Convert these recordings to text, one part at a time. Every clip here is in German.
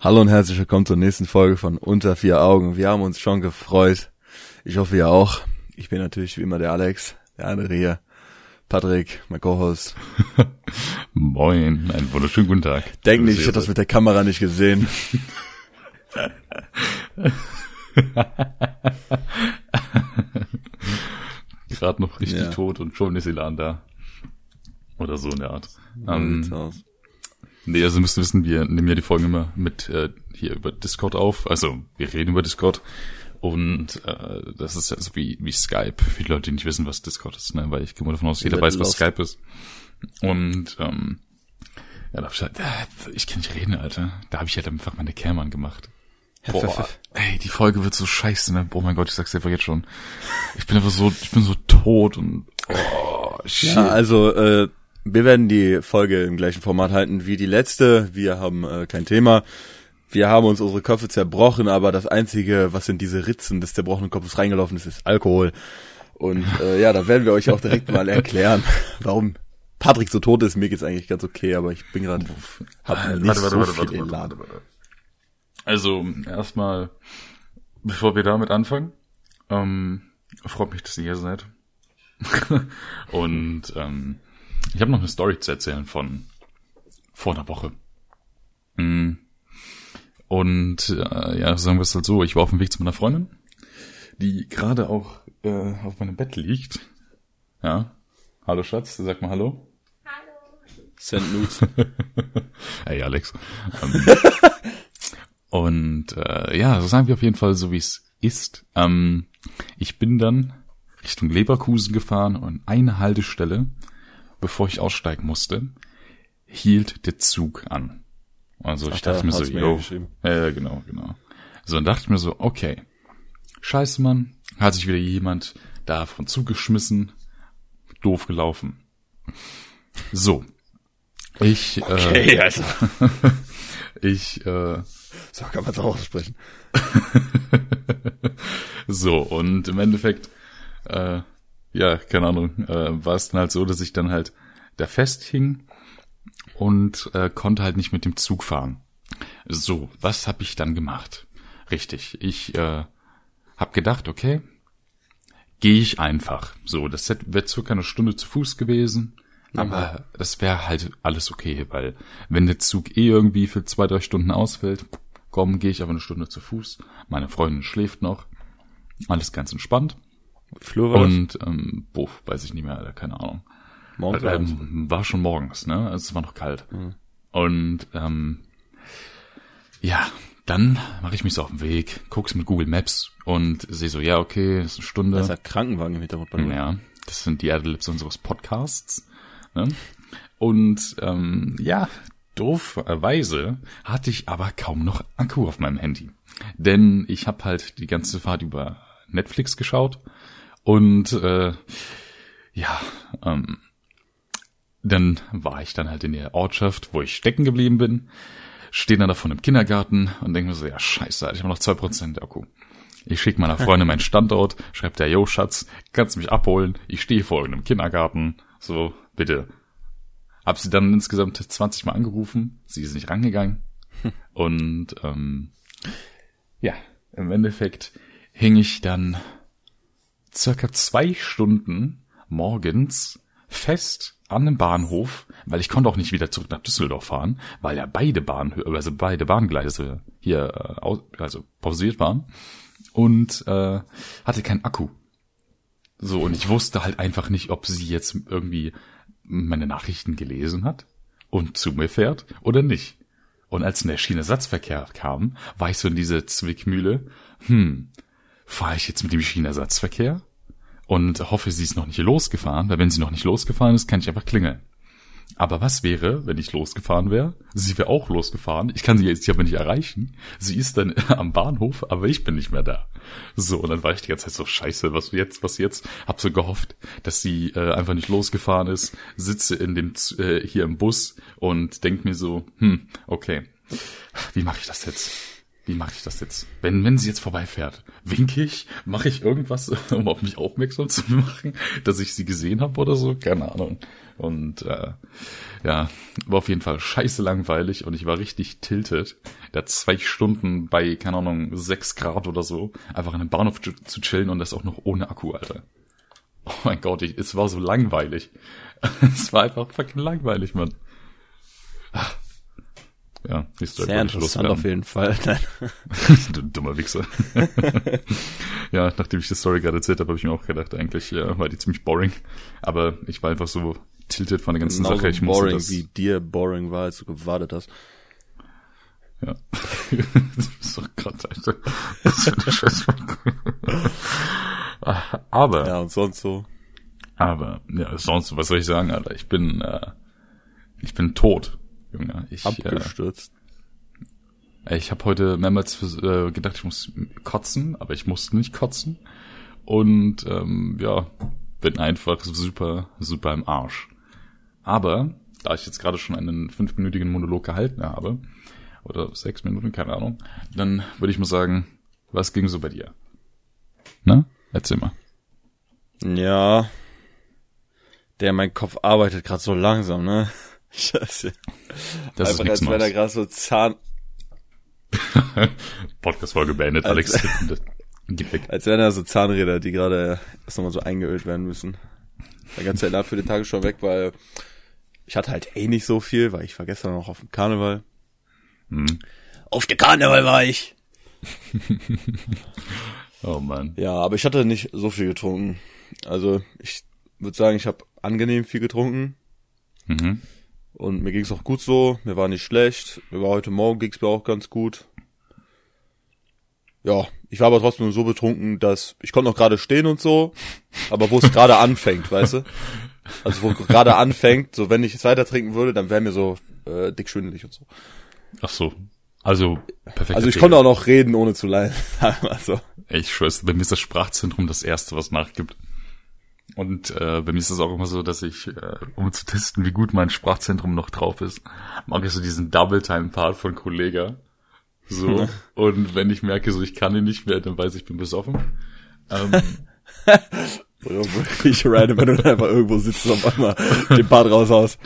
Hallo und herzlich willkommen zur nächsten Folge von Unter vier Augen. Wir haben uns schon gefreut. Ich hoffe, ihr auch. Ich bin natürlich wie immer der Alex, der andere hier. Patrick, mein Co-Host. Moin, einen wunderschönen guten Tag. Denk nicht, ich hätte das mit der Kamera nicht gesehen. Gerade noch richtig Ja. tot und schon ist Elan da. Oder so in der Art. So Ähm. Nee, also müsst ihr wissen, wir nehmen ja die Folgen immer mit äh, hier über Discord auf. Also wir reden über Discord. Und äh, das ist ja so wie, wie Skype, die Leute, die nicht wissen, was Discord ist, ne? Weil ich gehe mal davon aus, jeder weiß, was. Skype ist. Und ähm, ja, da hab ich halt, äh, ich kann nicht reden, Alter. Da habe ich halt einfach meine Cam angemacht. Boah, ey, die Folge wird so scheiße, ne? Oh mein Gott, ich sag's dir einfach jetzt schon. Ich bin einfach so, ich bin so tot und oh, shit. Ja, also äh, wir werden die Folge im gleichen Format halten wie die letzte. Wir haben äh, kein Thema. Wir haben uns unsere Köpfe zerbrochen, aber das Einzige, was in diese Ritzen des zerbrochenen Kopfes reingelaufen ist, ist Alkohol. Und äh, ja, da werden wir euch auch direkt mal erklären, warum Patrick so tot ist. Mir geht's eigentlich ganz okay, aber ich bin gerade hab nicht so viel Elan. Also, erstmal, bevor wir damit anfangen, ähm, freut mich, dass ihr hier seid. Und ähm, ich habe noch eine Story zu erzählen von vor einer Woche. Mm. Und äh, ja, sagen wir es halt so, ich war auf dem Weg zu meiner Freundin, die gerade auch äh, auf meinem Bett liegt. Ja. Hallo Schatz, sag mal Hallo. Send Nudes. Hey Alex. Ähm, und äh, ja, so sagen wir auf jeden Fall so, wie es ist. Ähm, ich bin dann Richtung Leverkusen gefahren und eine Haltestelle, bevor ich aussteigen musste, hielt der Zug an. Also ich Ach, da dachte mir so, yo, ja, genau, genau. So, dann dachte ich mir so, okay, scheiße Mann, hat sich wieder jemand davon zugeschmissen, doof gelaufen. So, ich, äh, Hey, Alter. ich, äh, So kann man es auch aussprechen. so, und im Endeffekt, äh, ja, keine Ahnung, äh, war es dann halt so, dass ich dann halt da festhing und äh, konnte halt nicht mit dem Zug fahren. So, was habe ich dann gemacht? Richtig, ich äh, habe gedacht, okay, gehe ich einfach. So, das wäre circa eine Stunde zu Fuß gewesen, aber das wäre halt alles okay, weil wenn der Zug eh irgendwie für zwei, drei Stunden ausfällt, komm, gehe ich aber eine Stunde zu Fuß. Meine Freundin schläft noch, alles ganz entspannt. Flur das? Und ähm, boah, weiß ich nicht mehr, Alter, keine Ahnung. Morgens abends? Ähm, war schon morgens, ne? Also es war noch kalt. Und ähm, ja, dann mache ich mich so auf den Weg, guck's mit Google Maps und sehe so, ja, okay, das ist eine Stunde. Da ist ein Krankenwagen im Hintergrund bei mir. Ja, das sind die Adlibs unseres Podcasts. Ne? Und ähm, ja, dooferweise hatte ich aber kaum noch Akku auf meinem Handy. Denn ich habe halt die ganze Fahrt über Netflix geschaut und äh, ja, ähm, dann war ich dann halt in der Ortschaft, wo ich stecken geblieben bin, stehe dann davon im Kindergarten und denke mir so, ja scheiße, ich habe noch zwei Prozent Akku. Ich schicke meiner Freundin meinen Standort, schreibt der, yo Schatz, kannst du mich abholen? Ich stehe vor irgendeinem Kindergarten. So, bitte. Hab sie dann insgesamt 20 Mal angerufen, sie ist nicht rangegangen. Und ähm, ja, im Endeffekt hing ich dann circa zwei Stunden morgens fest an einem Bahnhof, weil ich konnte auch nicht wieder zurück nach Düsseldorf fahren, weil ja beide Bahnhöfe, also beide Bahngleise hier äh, also pausiert waren und äh, hatte keinen Akku. So, und ich wusste halt einfach nicht, ob sie jetzt irgendwie meine Nachrichten gelesen hat und zu mir fährt oder nicht. Und als der Schienenersatzverkehr kam, war ich so in diese Zwickmühle, hm, fahre ich jetzt mit dem Schienenersatzverkehr und hoffe, sie ist noch nicht losgefahren, weil wenn sie noch nicht losgefahren ist, kann ich einfach klingeln. Aber was wäre, wenn ich losgefahren wäre? Sie wäre auch losgefahren. Ich kann sie jetzt aber nicht erreichen. Sie ist dann am Bahnhof, aber ich bin nicht mehr da. So, und dann war ich die ganze Zeit so scheiße, was jetzt, was jetzt? Hab so gehofft, dass sie äh, einfach nicht losgefahren ist, sitze in dem äh, hier im Bus und denk mir so, hm, okay, wie mache ich das jetzt? Wie mache ich das jetzt? Wenn, wenn sie jetzt vorbeifährt, winke ich, mache ich irgendwas, um auf mich aufmerksam zu machen, dass ich sie gesehen habe oder so? Keine Ahnung. Und äh, ja, war auf jeden Fall scheiße langweilig und ich war richtig tiltet, da zwei Stunden bei, keine Ahnung, sechs Grad oder so, einfach in einem Bahnhof zu, zu chillen und das auch noch ohne Akku, Alter. Oh mein Gott, ich, es war so langweilig. es war einfach fucking langweilig, Mann. Ja, die Story Sehr interessant auf jeden Fall. Nein. du dummer Wichser. ja, nachdem ich die Story gerade erzählt habe, habe ich mir auch gedacht, eigentlich ja, war die ziemlich boring. Aber ich war einfach so tilted von der ganzen Genauso Sache. Ich boring, das, wie dir boring war, als du gewartet hast. Ja. das ist doch Gott, Alter. Das ist eine Scheiße. Aber, Ja, und sonst so. aber, ja, sonst, was soll ich sagen, Alter? Ich bin, äh, ich bin tot, Junge. Ich, äh, Abgestürzt. Ich habe heute mehrmals äh, gedacht, ich muss kotzen, aber ich musste nicht kotzen. Und ähm, ja, bin einfach super, super im Arsch. Aber, da ich jetzt gerade schon einen fünfminütigen Monolog gehalten habe, oder sechs Minuten, keine Ahnung, dann würde ich mal sagen, was ging so bei dir? Na, erzähl mal. Ja. Der, mein Kopf arbeitet gerade so langsam, ne? Scheiße. Das Einfach ist als wenn er gerade so Zahn, Podcast-Folge beendet, Als- Alex. Gib weg. als wären da so Zahnräder, die gerade erst nochmal so eingeölt werden müssen. Der ganze Ernat für den Tag ist schon weg, weil ich hatte halt eh nicht so viel, weil ich war gestern noch auf dem Karneval. Hm. Auf der Karneval war ich. Oh man. Ja, aber ich hatte nicht so viel getrunken. Also ich würde sagen, ich habe angenehm viel getrunken Mhm. Und mir ging's auch gut so. Mir war nicht schlecht. Mir war heute Morgen ging's mir auch ganz gut. Ja, ich war aber trotzdem nur so betrunken, dass ich konnte noch gerade stehen und so, aber wo es gerade anfängt, weißt du? Also wo gerade anfängt, so wenn ich es weiter trinken würde, dann wäre mir so äh, dick schwindelig und so. Ach so. Also, perfekt. Also ich konnte auch noch reden, ohne zu leiden. also Ich schwör's, bei mir ist das Sprachzentrum das erste, was nachgibt. Und äh, bei mir ist es auch immer so, dass ich, äh, um zu testen, wie gut mein Sprachzentrum noch drauf ist, mag ich so diesen Double-Time-Part von Kollega. So. Und wenn ich merke, so ich kann ihn nicht mehr, dann weiß ich, ich bin besoffen. Ähm, wirklich random, wenn du einfach irgendwo sitzt und auf einmal den Bart raushaust.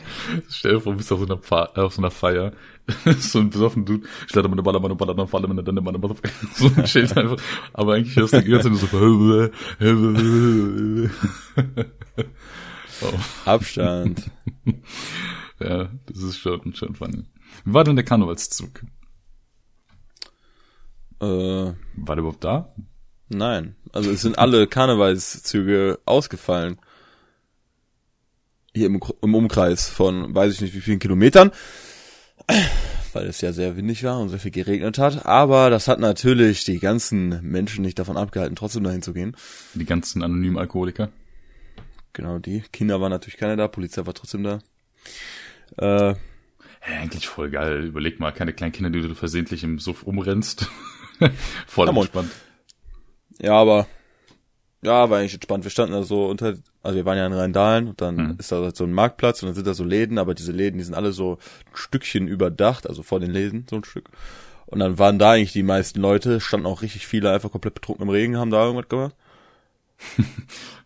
stell dir vor, du bist auf so einer, Fa auf so einer Feier. so ein besoffen Dude, stellt meine Baller, meine Baller, meine Baller, meine dann meine Baller. So ein Schild einfach. Aber eigentlich hörst du die ganze Zeit nur so. oh. Abstand. Ja, das ist schon, schon funny. Wie war denn der Karnevalszug? äh, War der überhaupt da? nein. Also es sind alle Karnevalszüge ausgefallen. Hier im, im Umkreis von weiß ich nicht wie vielen Kilometern. Weil es ja sehr windig war und sehr viel geregnet hat. Aber das hat natürlich die ganzen Menschen nicht davon abgehalten, trotzdem dahin zu gehen. Die ganzen anonymen Alkoholiker. Genau, die Kinder waren natürlich keine da, Polizei war trotzdem da. Äh, Hä, eigentlich voll geil. Überleg mal, keine kleinen Kinder, die du versehentlich im Suff umrennst. voll Ja, entspannt. Ja, aber ja, war eigentlich entspannt. Wir standen da so unter, also wir waren ja in Rheindahlen und dann Mhm. ist da so ein Marktplatz und dann sind da so Läden, aber diese Läden, die sind alle so ein Stückchen überdacht, also vor den Läden so ein Stück. Und dann waren da eigentlich die meisten Leute, standen auch richtig viele einfach komplett betrunken im Regen, haben da irgendwas gemacht.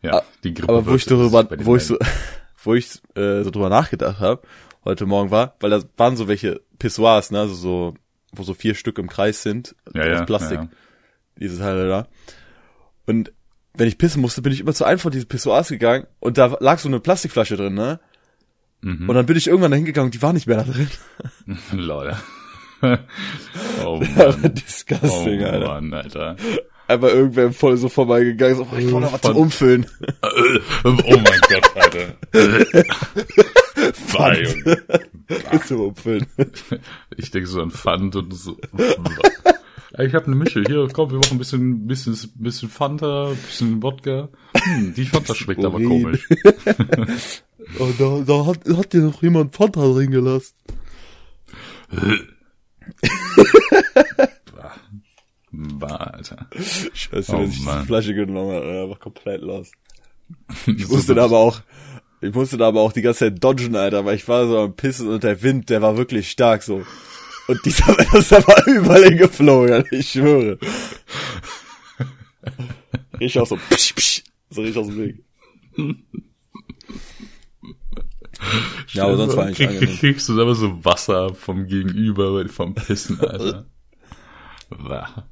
Ja, die Grippe Aber wo ich darüber, wo ich so, wo ich äh, so drüber nachgedacht habe, heute Morgen war, weil da waren so welche Pissoirs, ne, also so, wo so vier Stück im Kreis sind, ja, aus ja, Plastik, Ja, ja. diese Teile da. Und wenn ich pissen musste, bin ich immer zu einem von diesen Pissoirs gegangen und da lag so eine Plastikflasche drin, ne? Mhm. Und dann bin ich irgendwann da hingegangen und die war nicht mehr da drin. Lol. oh Mann. disgusting, oh Alter. Mann, Alter. Einfach irgendwer voll so vorbeigegangen, so, oh, ich brauche noch was zum Umfüllen. oh mein Gott, Alter. Bah, Junge. zum Umfüllen. Ich denke so an Pfand und so. Ich habe eine Mische. Hier, komm, wir machen ein bisschen, bisschen, bisschen Fanta, bisschen Wodka. Hm, die Fanta schmeckt aber komisch. Oh, da, da hat, hat dir noch jemand Fanta drin gelassen. War, Alter. Scheiße, Oh, wenn ich Mann. die Flasche genommen habe, einfach komplett los. Ich Ich musste da aber auch, ich musste da aber auch die ganze Zeit dodgen, Alter, weil ich war so am Pissen und der Wind, der war wirklich stark so. Und dieser ist aber überall hingeflogen, ich schwöre. Ich auch so, psch, psch, so richtig aus dem Weg. Ja, aber sonst war eigentlich Krieg, angenehm. Kriegst du aber so Wasser vom Gegenüber, vom Pissen, Alter. Wah.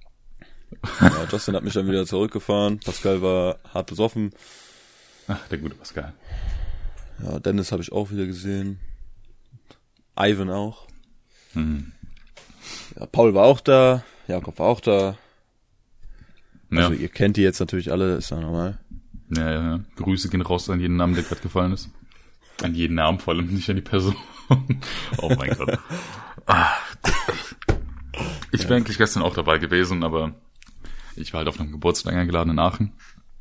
Ja, Justin hat mich dann wieder zurückgefahren. Pascal war hart besoffen. Ach, der gute Pascal. Ja, Dennis habe ich auch wieder gesehen. Ivan auch. Hm. Ja, Paul war auch da. Jakob war auch da. Ja. Also ihr kennt die jetzt natürlich alle, ist ja normal. Ja, ja, ja. Grüße gehen raus an jeden Namen, der gerade gefallen ist. An jeden Namen, vor allem nicht an die Person. oh mein Gott. Ich wäre eigentlich gestern auch dabei gewesen, aber ich war halt auf einem Geburtstag eingeladen in Aachen.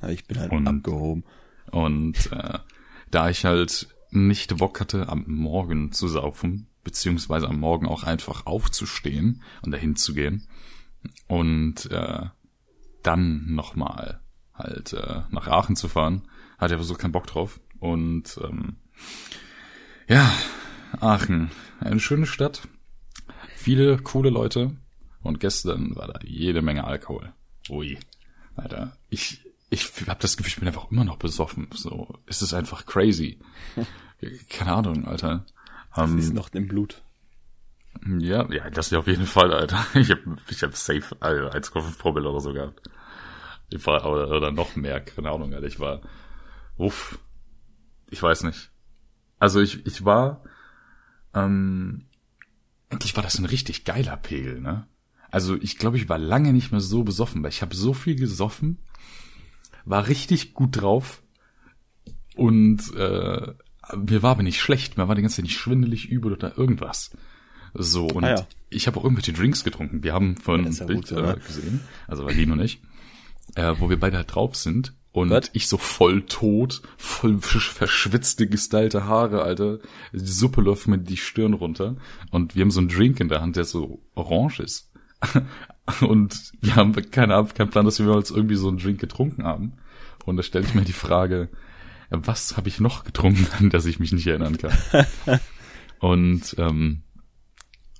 Ja, ich bin halt Und- abgehoben. Und äh, da ich halt nicht Bock hatte, am Morgen zu saufen, beziehungsweise am Morgen auch einfach aufzustehen und dahin zu gehen und äh, dann nochmal halt äh, nach Aachen zu fahren, hatte aber so keinen Bock drauf. Und ähm, ja, Aachen, eine schöne Stadt, viele coole Leute und gestern war da jede Menge Alkohol. Ui, Alter, ich ich habe das Gefühl, ich bin einfach immer noch besoffen. So, es ist einfach crazy. Keine Ahnung, Alter. Ähm, Ist noch im Blut. ja, ja, das ja auf jeden Fall, Alter. Ich hab, ich hab safe Alter, 1,5 Promille oder so gehabt. Ich war, oder, oder noch mehr, keine Ahnung, Alter. Ich war, uff, ich weiß nicht. Also ich, ich war, ähm, eigentlich war das ein richtig geiler Pegel, ne? Also ich glaube, ich war lange nicht mehr so besoffen, weil ich habe so viel gesoffen, war richtig gut drauf und äh, mir war aber nicht schlecht, mir war die ganze Zeit nicht schwindelig, übel oder irgendwas. So, und Ah ja. ich habe auch irgendwelche Drinks getrunken. Wir haben von ja Bild gut äh, gesehen, also Valin und ich, äh, wo wir beide halt drauf sind. Und Was? ich so voll tot, voll versch- verschwitzte, gestylte Haare, Alter. Die Suppe läuft mir die Stirn runter. Und wir haben so einen Drink in der Hand, der so orange ist. Und wir haben keine Ahnung, keinen Plan, dass wir mal irgendwie so einen Drink getrunken haben. Und da stelle ich mir die Frage, was habe ich noch getrunken, an das ich mich nicht erinnern kann? Und ähm,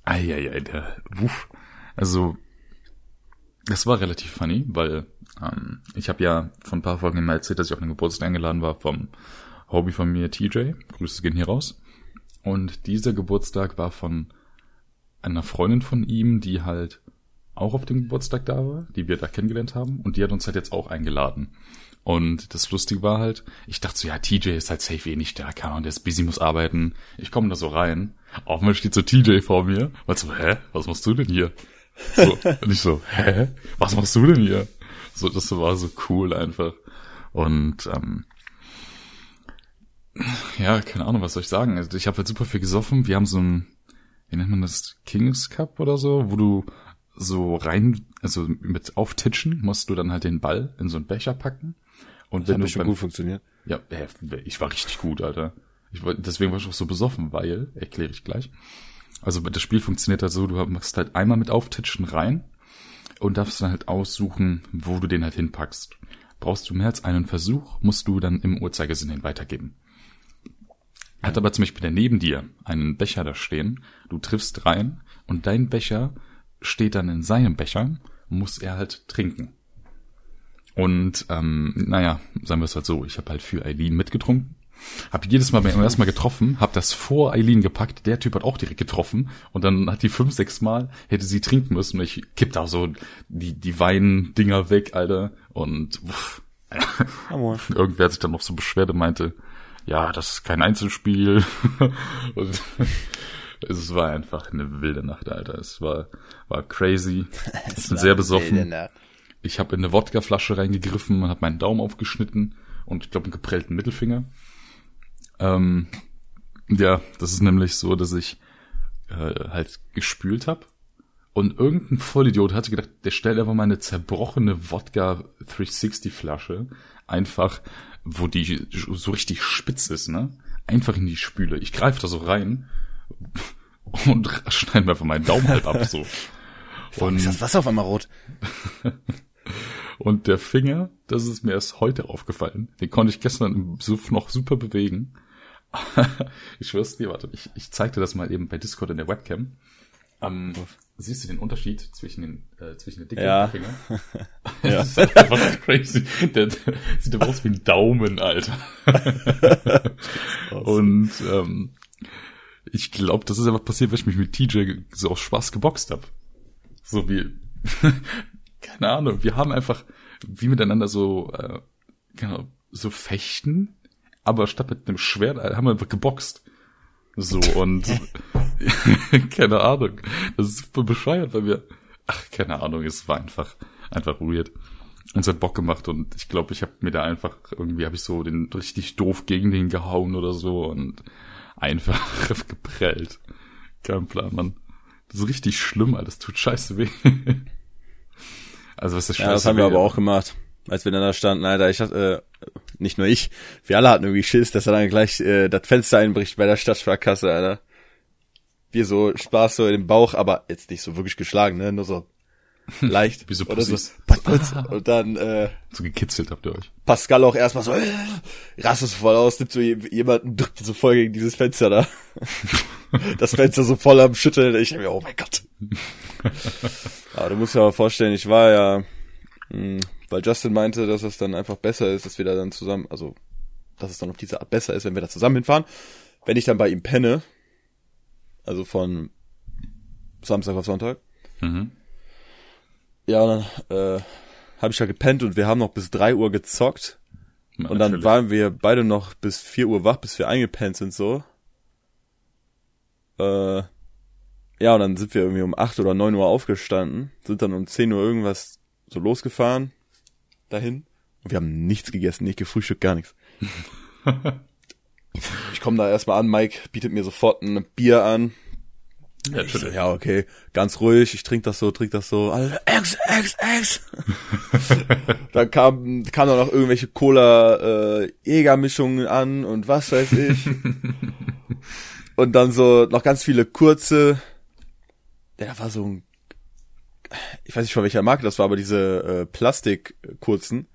Eieiei, der Wuff. Also, das war relativ funny, weil ähm, ich habe ja von ein paar Folgen mal erzählt, dass ich auf einen Geburtstag eingeladen war vom Hobby von mir, TJ. Grüße gehen hier raus. Und dieser Geburtstag war von einer Freundin von ihm, die halt auch auf dem Geburtstag da war, die wir da kennengelernt haben. Und die hat uns halt jetzt auch eingeladen. Und das Lustige war halt, ich dachte so, ja, TJ ist halt safe eh nicht da, keine Ahnung, der ist busy, muss arbeiten. Ich komme da so rein. Auf einmal steht so TJ vor mir. Und so, hä, was machst du denn hier? So, und ich so, hä, was machst du denn hier? So, das war so cool einfach. Und ähm, ja, keine Ahnung, was soll ich sagen. Also ich habe halt super viel gesoffen. Wir haben so ein, wie nennt man das, Kings Cup oder so, wo du so rein, also mit Auftitschen musst du dann halt den Ball in so einen Becher packen. Und Das wenn hat du bestimmt beim- gut funktioniert. ja, ich war richtig gut, Alter. Ich war, deswegen war ich auch so besoffen, weil, erkläre ich gleich. Also das Spiel funktioniert halt so, du machst halt einmal mit Auftitschen rein und darfst dann halt aussuchen, wo du den halt hinpackst. Brauchst du mehr als einen Versuch, musst du dann im Uhrzeigersinn hin weitergeben. Hat aber zum Beispiel der neben dir einen Becher da stehen, du triffst rein und dein Becher steht dann in seinem Becher, muss er halt trinken. Und ähm, naja, sagen wir es halt so, ich habe halt für Eileen mitgetrunken. Hab jedes Mal beim ersten Mal getroffen, hab das vor Eileen gepackt, der Typ hat auch direkt getroffen und dann hat die fünf, sechs Mal, hätte sie trinken müssen und ich kipp da so die, die Weindinger weg, Alter. Und uff, moin. irgendwer hat sich dann noch so beschwert und meinte, ja, das ist kein Einzelspiel. und es war einfach eine wilde Nacht, Alter. Es war, war crazy. Ich bin sehr besoffen. Ich habe in eine Wodkaflasche reingegriffen und habe meinen Daumen aufgeschnitten und ich glaube einen geprellten Mittelfinger. Ähm, ja, das ist nämlich so, dass ich äh, halt gespült habe und irgendein Vollidiot hatte gedacht, der stellt einfach mal eine zerbrochene Wodka 360 Flasche einfach, wo die so richtig spitz ist, ne? Einfach in die Spüle. Ich greife da so rein und schneide mir einfach meinen Daumen halb ab so. Warum ist das Wasser auf einmal rot? Und der Finger, das ist mir erst heute aufgefallen. Den konnte ich gestern im Suff noch super bewegen. ich schwör's dir, warte, ich, ich zeig dir das mal eben bei Discord in der Webcam. Ähm, siehst du den Unterschied zwischen den, äh, zwischen den dicken Ja. und Finger? Ja. Das ist einfach crazy. Der, der sieht aber aus wie ein Daumen, Alter. Und ähm, ich glaube, das ist einfach passiert, weil ich mich mit TJ so aus Spaß geboxt habe. So wie, keine Ahnung, wir haben einfach wie miteinander so, äh, genau, so fechten, aber statt mit einem Schwert äh, haben wir einfach geboxt. So und keine Ahnung, das ist super bescheuert, weil wir, ach keine Ahnung, es war einfach einfach weird. Und es hat Bock gemacht und ich glaube, ich habe mir da einfach irgendwie habe ich so den richtig doof gegen den gehauen oder so und einfach geprellt. Kein Plan, Mann. Das ist richtig schlimm, Alter. Das tut scheiße weh. Also was ist scheiße Ja, das haben wir aber auch gemacht. Als wir dann da standen, Alter, ich hatte, äh, nicht nur ich, wir alle hatten irgendwie Schiss, dass er dann gleich äh, das Fenster einbricht bei der Stadtsparkasse, Alter. Wir so Spaß so in den Bauch, aber jetzt nicht so wirklich geschlagen, ne? Nur so leicht. Wie so oder so. Und dann äh, So gekitzelt habt ihr euch. Pascal auch erstmal so, äh, rastet so voll aus, nimmt so je- jemanden, drückt so voll gegen dieses Fenster da. das Fenster so voll am Schütteln. Ich hab mir, oh mein Gott. Aber du musst dir aber vorstellen, ich war ja, mh, weil Justin meinte, dass es dann einfach besser ist, dass wir da dann zusammen, also, dass es dann auf diese Art besser ist, wenn wir da zusammen hinfahren. Wenn ich dann bei ihm penne, also von Samstag auf Sonntag, Mhm. Ja, und dann äh, habe ich da gepennt und wir haben noch bis drei Uhr gezockt. Ja, Und dann natürlich. waren wir beide noch bis 4 Uhr wach, bis wir eingepennt sind so. Äh, ja, und dann sind wir irgendwie um 8 oder 9 Uhr aufgestanden, sind dann um 10 Uhr irgendwas so losgefahren dahin. Und wir haben nichts gegessen, nicht gefrühstückt, gar nichts. ich komme da erstmal an, Mike bietet mir sofort ein Bier an. Ja, so, ja, okay, ganz ruhig, ich trinke das so, trink das so. Alle, Ex, Ex, Ex. dann kam, kam dann noch irgendwelche Cola äh, Jägermischungen an und was weiß ich. und dann so noch ganz viele kurze. Ja, da war so ein, ich weiß nicht von welcher Marke das war, aber diese äh, Plastik-kurzen,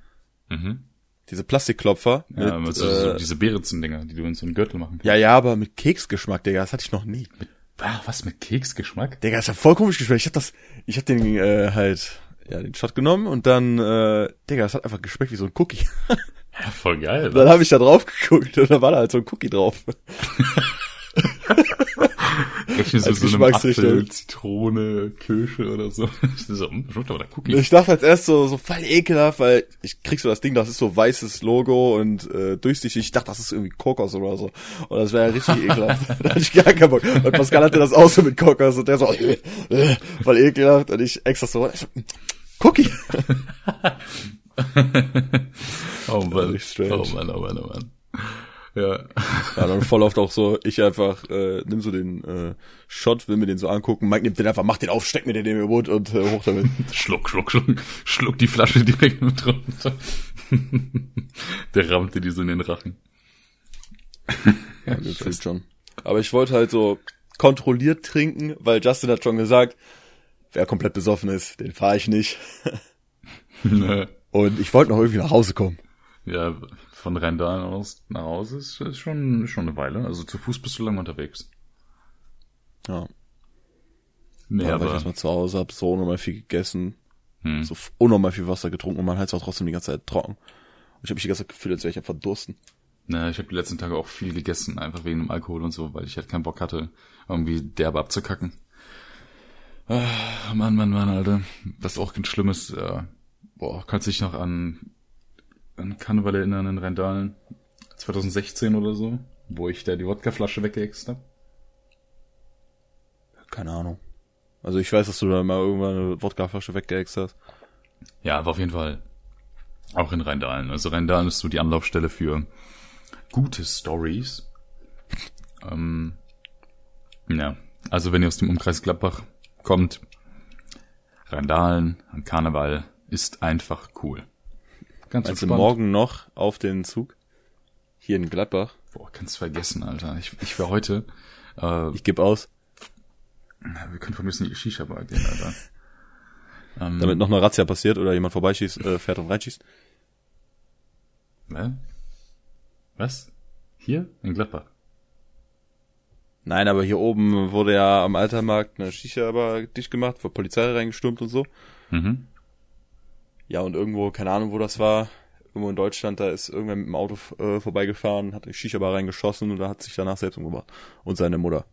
Mhm. diese Plastikklopfer. Ja, mit, mit, so, so äh, diese Beerenzen-Dinger, die du in so einen Gürtel machen kannst. ja, ja, aber mit Keksgeschmack, Digga, das hatte ich noch nie. Ah, was mit Keksgeschmack? Digga, ist ja voll komisch geschmeckt. Ich hab das, ich hab den äh, halt, ja, den Shot genommen und dann, äh, Digga, das hat einfach geschmeckt wie so ein Cookie. Ja, voll geil. dann habe ich da drauf geguckt und da war da halt so ein Cookie drauf. So als so einem Geschmacksrichtung. Apfel, Zitrone, Kirsche oder so. Ich so, hm, Cookie. Ich dachte als erst so, so voll ekelhaft, weil ich krieg so das Ding, das ist so weißes Logo und äh, durchsichtig. Ich dachte, das ist irgendwie Kokos oder so. Und das wäre ja richtig ekelhaft. da hatte ich gar keinen Bock. Und Pascal hatte das auch so mit Kokos und der so, äh, äh, voll ekelhaft. Und ich extra so, ich so, Cookie. oh Mann. Oh Mann, oh Mann, oh Mann. Ja. Ja, dann voll oft auch so, ich einfach äh, nimm so den äh, Shot, will mir den so angucken, Mike nimmt den einfach, macht den auf, steckt mir den in den Mund und äh, hoch damit. Schluck, schluck, schluck. Schluck die Flasche direkt mit runter. Der rammte die so in den Rachen. Ja, gefühlt schon. Aber ich wollte halt so kontrolliert trinken, weil Justin hat schon gesagt, wer komplett besoffen ist, den fahre ich nicht. Und ich wollte noch irgendwie nach Hause kommen. ja, von Rheindahn aus nach Hause ist, ist schon, ist schon eine Weile. Also zu Fuß bist du lange unterwegs. Ja, Nee, ja war ich aber erstmal zu Hause, hab so unnormal viel gegessen, hm. so unnormal viel Wasser getrunken und mein Hals war trotzdem die ganze Zeit trocken. Und ich habe mich die ganze Zeit gefühlt, als wäre ich am verdursten. Na, ich habe die letzten Tage auch viel gegessen, einfach wegen dem Alkohol und so, weil ich halt keinen Bock hatte, irgendwie derbe abzukacken. Ah, Mann, Mann, Mann, Alter. Was auch ganz schlimm ist, äh, boah, kannst du dich noch an, an Karneval erinnern in Rheindahlen? 2016 oder so, wo ich da die Wodkaflasche weggeext hab? Keine Ahnung. Also ich weiß, dass du da mal irgendwann eine Wodkaflasche weggeext hast. Ja, aber auf jeden Fall auch in Rheindahlen. Also Rheindahlen ist so die Anlaufstelle für gute Stories. Ähm, ja, also wenn ihr aus dem Umkreis Gladbach kommt, Rheindahlen am Karneval ist einfach cool. Ganz du entspannt. morgen noch auf den Zug? Hier in Gladbach? Boah, kannst vergessen, Alter. Ich, ich wäre heute, äh, Ich gebe aus. wir können von mir in die Shisha-Bar gehen, Alter. Ähm, Damit noch eine Razzia passiert oder jemand vorbeischießt, äh, fährt und reinschießt. Hä? Was? Hier? In Gladbach? Nein, aber hier oben wurde ja am Altermarkt eine Shisha aber dicht gemacht, vor Polizei reingestürmt und so. Mhm. Ja, und irgendwo, keine Ahnung, wo das war, irgendwo in Deutschland, da ist irgendwer mit dem Auto äh, vorbeigefahren, hat die Shisha-Bar reingeschossen und da hat sich danach selbst umgebracht. Und seine Mutter.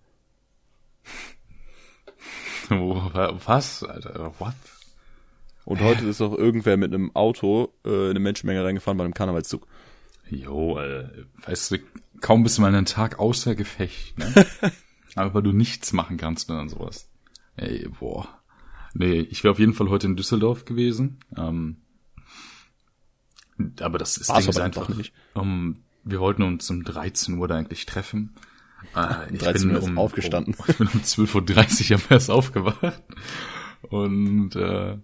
Was, Alter? What? Und heute ist auch irgendwer mit einem Auto äh, in eine Menschenmenge reingefahren bei einem Karnevalszug. Jo, äh, weißt du, kaum bist du mal einen Tag außer Gefecht, ne? Aber weil du nichts machen kannst und dann sowas. Ey, boah. Nee, ich wäre auf jeden Fall heute in Düsseldorf gewesen. Ähm, aber das ist, War's aber einfach nicht. Um, wir wollten uns um 13 Uhr da eigentlich treffen. Äh, ich 13 Uhr ist aufgestanden. Um, ich bin um 12.30 Uhr am erst aufgewacht. Und äh,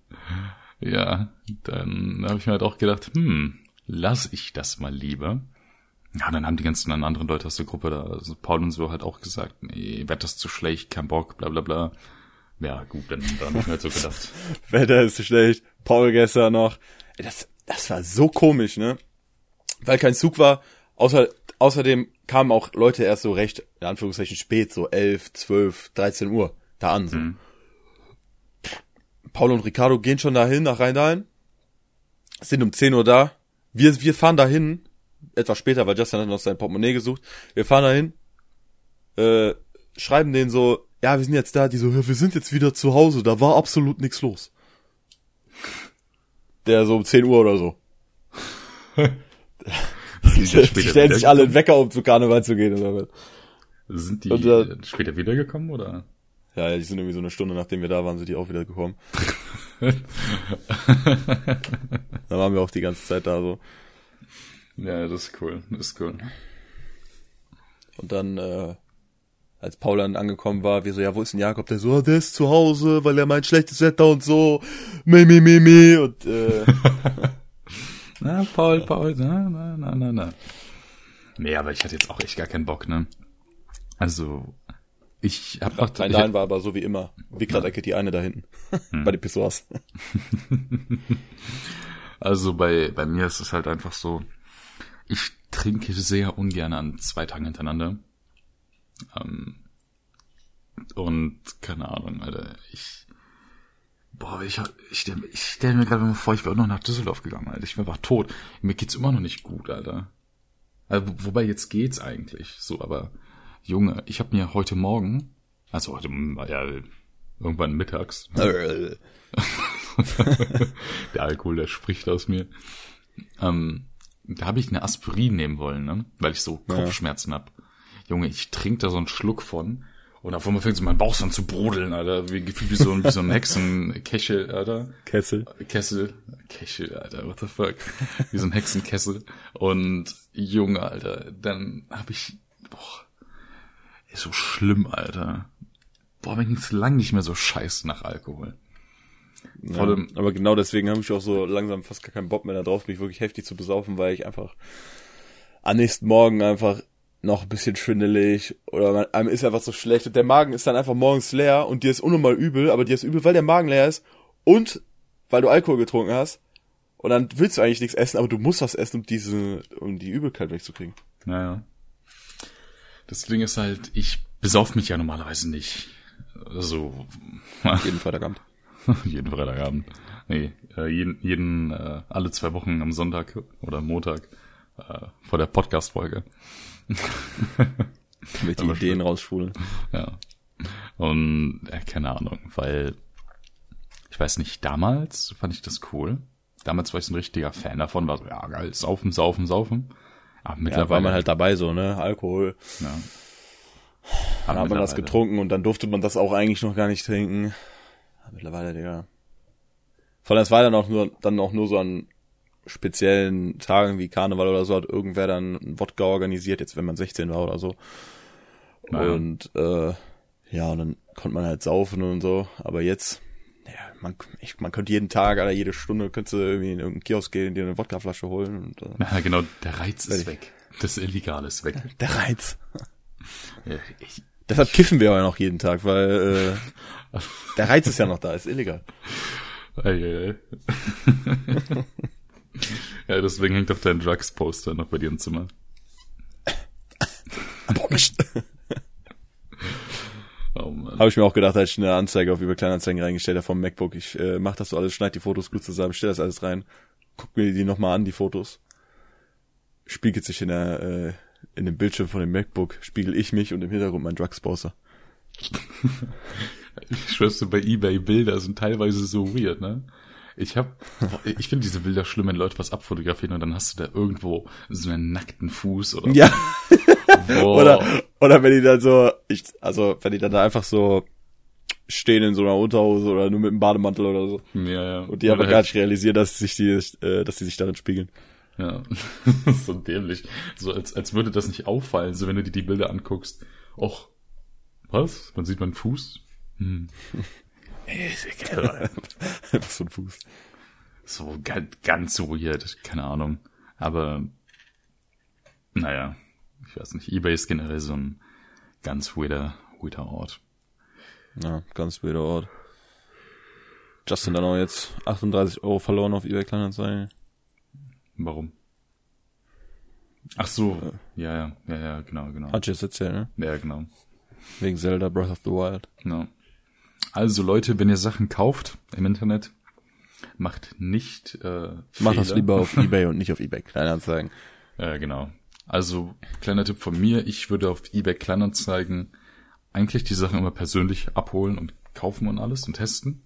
ja, dann habe ich mir halt auch gedacht, hm, lass ich das mal lieber. Ja, dann haben die ganzen anderen Leute aus der Gruppe da, also Paul und so halt auch gesagt, nee, Wetter ist zu schlecht, kein Bock, bla bla bla. Ja, gut, dann, dann mir halt so gedacht. Wetter ist schlecht. Paul gestern noch. Das, das war so komisch, ne? Weil kein Zug war. Außer, außerdem kamen auch Leute erst so recht, in Anführungszeichen spät, so 11, 12, 13 Uhr da an. So. Mhm. Paul und Ricardo gehen schon dahin, nach Rheindahln. Sind um 10 Uhr da. Wir, wir fahren dahin. Etwas später, weil Justin hat noch sein Portemonnaie gesucht. Wir fahren dahin. Äh, schreiben denen so, ja, wir sind jetzt da. Die so, wir sind jetzt wieder zu Hause. Da war absolut nichts los. Der so um 10 Uhr oder so. Die stellen sich alle einen Wecker, um zu Karneval zu gehen. Oder was. Sind die Und, äh, später wiedergekommen oder? Ja, ja, die sind irgendwie so eine Stunde, nachdem wir da waren, sind die auch wieder gekommen. Da waren wir auch die ganze Zeit da so. Ja, das ist cool, das ist cool. Und dann, äh, als Paul dann angekommen war, wir so, ja, wo ist denn Jakob? Der so, ah, der ist zu Hause, weil er meint schlechtes Wetter und so. Mi, mi, mi, mi. Und, äh, Na, Paul, Paul, na, na, na, na, na. Nee, aber ich hatte jetzt auch echt gar keinen Bock, ne? Also, ich hab auch, Nein, nein, war aber so wie immer. Wickrad-Ecke, die eine da hinten. Bei den Pissoirs. also bei, bei mir ist es halt einfach so, ich trinke sehr ungern an zwei Tagen hintereinander. Ähm, und keine Ahnung, Alter, ich, boah, ich, ich stell, ich stell mir gerade mal vor, ich wäre auch noch nach Düsseldorf gegangen, Alter, ich wäre einfach tot. Mir geht's immer noch nicht gut, Alter. Also, wo- wobei jetzt geht's eigentlich, so, aber Junge, ich habe mir heute Morgen, also heute, ja, irgendwann mittags, Äh, der Alkohol, der spricht aus mir. Ähm, da habe ich eine Aspirin nehmen wollen, ne? weil ich so Kopfschmerzen hab. Junge, ich trinke da so einen Schluck von und auf einmal fängt so mein Bauch an zu brodeln, Alter, wie wie so ein, wie so ein Hexenkessel, Alter. Kessel. Kessel, Kessel, Alter, what the fuck, wie so ein Hexenkessel. Und Junge, Alter, dann habe ich, boah, ist so schlimm, Alter. Boah, mir ging's lang nicht mehr so scheiße nach Alkohol. Ja, Vor allem- aber genau deswegen habe ich auch so langsam fast gar keinen Bock mehr da drauf, mich wirklich heftig zu besaufen, weil ich einfach am nächsten Morgen einfach noch ein bisschen schwindelig oder man, einem ist einfach so schlecht und der Magen ist dann einfach morgens leer und dir ist unnormal übel, aber dir ist übel, weil der Magen leer ist und weil du Alkohol getrunken hast und dann willst du eigentlich nichts essen, aber du musst was essen, um diese, um die Übelkeit wegzukriegen. Naja. Das Ding ist halt, ich besauf mich ja normalerweise nicht. So, Jeden Freitagabend. jeden Freitagabend. Nee, äh, jeden, jeden äh, alle zwei Wochen am Sonntag oder Montag äh, vor der Podcast-Folge. Mit die Ideen rausschwulen. Ja. Und äh, keine Ahnung, weil ich weiß nicht, damals fand ich das cool. Damals war ich so ein richtiger Fan davon, war so, ja geil, saufen, saufen, saufen. Aber Ja, mittlerweile war man halt dabei so, ne? Alkohol. Ja. Dann hat man das getrunken und dann durfte man das auch eigentlich noch gar nicht trinken. Mittlerweile, Digga. Vor allem, es war dann auch nur, dann auch nur so an speziellen Tagen wie Karneval oder so, hat irgendwer dann einen Wodka organisiert, jetzt wenn man 16 war oder so. Naja. Und äh, ja, und dann konnte man halt saufen und so. Aber jetzt, ja, man, ich, man könnte jeden Tag oder jede Stunde könntest du irgendwie in irgendeinen Kiosk gehen, dir eine Wodkaflasche holen. Und, äh, Ja, genau, der Reiz ist weg. Das Illegale ist weg. der Reiz. Ja, Ich, Deshalb kiffen wir ja noch jeden Tag, weil äh, der Reiz ist ja noch da, ist illegal. Ja, deswegen hängt doch dein Drugs-Poster noch bei dir im Zimmer. Aber nicht. Habe ich mir auch gedacht, als ich eine Anzeige auf eBay Kleinanzeigen reingestellt habe vom MacBook. Ich äh, mach das so alles, schneid die Fotos gut zusammen, stell das alles rein, guck mir die nochmal an, die Fotos. Spiegelt sich in der äh, in dem Bildschirm von dem MacBook, spiegel ich mich und im Hintergrund mein Drugsposer. Ich schwör's dir, bei eBay Bilder sind teilweise so weird, ne? Ich hab, ich finde diese Bilder schlimm, wenn Leute was abfotografieren und dann hast du da irgendwo so einen nackten Fuß oder Ja. Oder, oder wenn die dann so, ich, also wenn die dann da einfach so stehen in so einer Unterhose oder nur mit einem Bademantel oder so. Ja, ja. Und die Oder aber halt- gar nicht realisieren, dass sich die, äh, dass die sich darin spiegeln. Ja, so dämlich. So als, als würde das nicht auffallen, so wenn du dir die Bilder anguckst. Och, was? Man sieht meinen Fuß? Hm. Einfach so ein Fuß. So ganz, weird, keine Ahnung. Aber, naja, ich weiß nicht. Ebay ist generell so ein ganz weirder, weirder Ort. Ja, ganz wilder Ort. Justin dann auch jetzt 38 Euro verloren auf eBay Kleinanzeigen. Warum? Ach so, ja, ja, ja, ja, genau, genau. Hat ich jetzt erzählt, ne? Ja, genau. Wegen Zelda Breath of the Wild. Ja. Also Leute, wenn ihr Sachen kauft im Internet, macht nicht äh, Mach das lieber auf eBay und nicht auf eBay Kleinanzeigen. Ja, genau. Also, kleiner Tipp von mir, ich würde auf eBay Kleinanzeigen eigentlich die Sachen immer persönlich abholen und kaufen und alles und testen.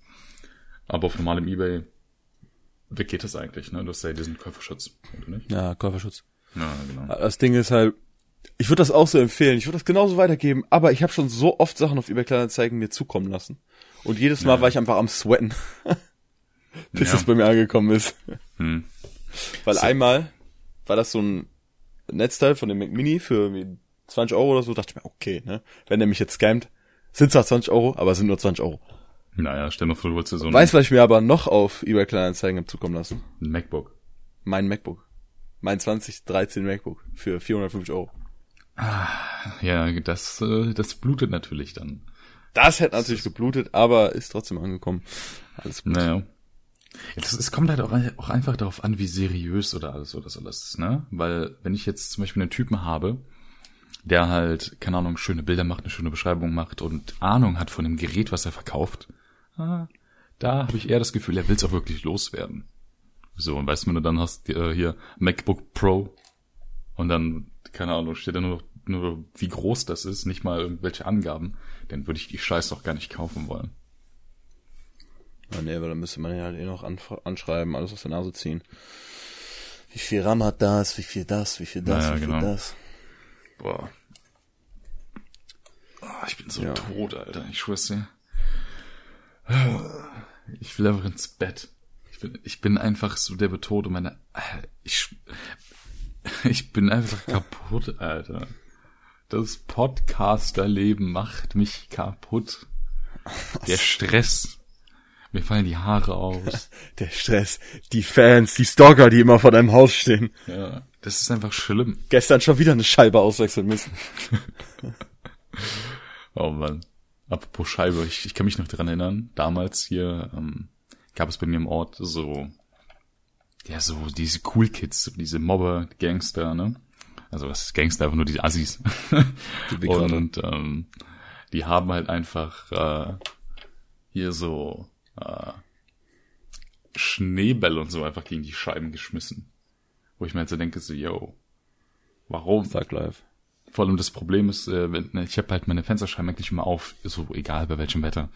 Aber auf normalem eBay weg geht das eigentlich, ne? Du hast ja diesen Käuferschutz, oder nicht? Ja, Käuferschutz. Ja, genau. Das Ding ist halt, ich würde das auch so empfehlen. Ich würde das genauso weitergeben, aber ich habe schon so oft Sachen auf eBay Kleinanzeigen mir zukommen lassen. Und jedes Mal Ja. war ich einfach am Sweaten, bis Ja. das bei mir angekommen ist. Hm. Weil So. einmal war das so ein Netzteil von dem Mac Mini für irgendwie 20 Euro oder so, dachte ich mir, okay, ne? Wenn der mich jetzt scammt, sind zwar 20 Euro, aber sind nur 20 Euro. Naja, stell mal vor, du wolltest so ein, Weißt du, was ich mir aber noch auf eBay Kleinanzeigen hab zukommen lassen? ein MacBook. Mein MacBook. Mein 2013 MacBook für 450 Euro. Ja, das, äh, das blutet natürlich dann. Das hätte natürlich geblutet, aber ist trotzdem angekommen. Alles gut. Naja. Es kommt halt auch, auch einfach darauf an, wie seriös oder alles oder so das ist, ne? Weil, wenn ich jetzt zum Beispiel einen Typen habe, der halt, keine Ahnung, schöne Bilder macht, eine schöne Beschreibung macht und Ahnung hat von dem Gerät, was er verkauft, ah, da habe ich eher das Gefühl, er will es auch wirklich loswerden. So, und weißt du, wenn du dann hast, äh, hier MacBook Pro und dann, keine Ahnung, steht da nur, nur wie groß das ist, nicht mal irgendwelche Angaben, dann würde ich die Scheiße auch gar nicht kaufen wollen. Ja, nee, aber dann müsste man ja halt eh noch anschreiben, alles aus der Nase ziehen. Wie viel RAM hat das, wie viel das, wie viel das, Naja, wie viel genau. das. Boah. Ah, ich bin so Ja. tot, Alter. Ich schwör's dir. Ich will einfach ins Bett. Ich bin, ich bin einfach so der Betod und meine, ich, ich bin einfach kaputt, Alter. Das Podcasterleben macht mich kaputt. Der Stress. Mir fallen die Haare aus. Der Stress, die Fans, die Stalker, die immer vor deinem Haus stehen. Ja, das ist einfach schlimm. Gestern schon wieder eine Scheibe auswechseln müssen. Oh Mann. Apropos Scheibe, ich, ich kann mich noch dran erinnern, damals hier ähm, gab es bei mir im Ort so, ja, so diese Cool Kids, so diese Mobber, Gangster, ne? Also was ist Gangster, einfach nur die Assis. Die Wichser. Und ähm, die haben halt einfach äh, hier so äh, Schneebälle und so einfach gegen die Scheiben geschmissen. Wo ich mir halt so denke, so, yo, warum? Sag live. Vor allem das Problem ist, äh, wenn, ne, ich habe halt meine Fensterscheiben eigentlich immer auf, so egal bei welchem Wetter.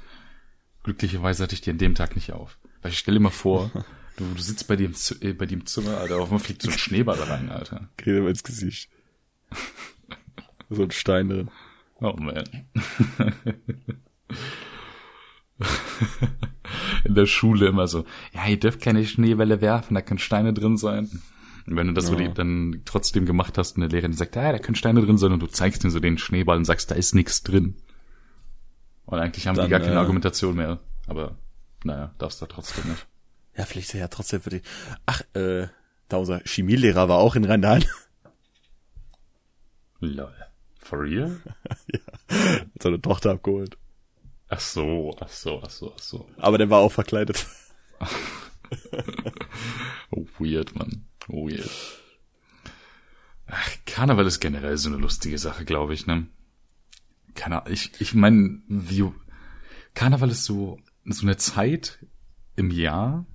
Glücklicherweise hatte ich die an dem Tag nicht auf. Weil ich stell dir mal vor, du, du sitzt bei dir, im, äh, bei dir im Zimmer, Alter, auf einmal fliegt so ein Schneeball rein, Alter. Geht immer ins Gesicht. so ein Stein drin. Oh man. In der Schule immer so, ja, ihr dürft keine Schneewelle werfen, da können Steine drin sein. Und wenn du das so Ja. die, dann trotzdem gemacht hast und der Lehrerin sagt, ja, da können Steine drin sein und du zeigst ihm so den Schneeball und sagst, da ist nichts drin. Und eigentlich haben Dann, die gar keine äh, Argumentation mehr. Aber naja, darfst du trotzdem nicht. Ja, vielleicht ist er ja trotzdem für die. Ach, äh, da unser Chemielehrer war auch in Rhein Lol. For real? hat seine Tochter abgeholt. Ach so, ach so, ach so, ach so. Aber der war auch verkleidet. Oh, weird, Mann. Weird. Ach, Karneval ist generell so eine lustige Sache, glaube ich, ne? Keine Ahnung, ich, ich meine, wie, Karneval ist so, so eine Zeit im Jahr,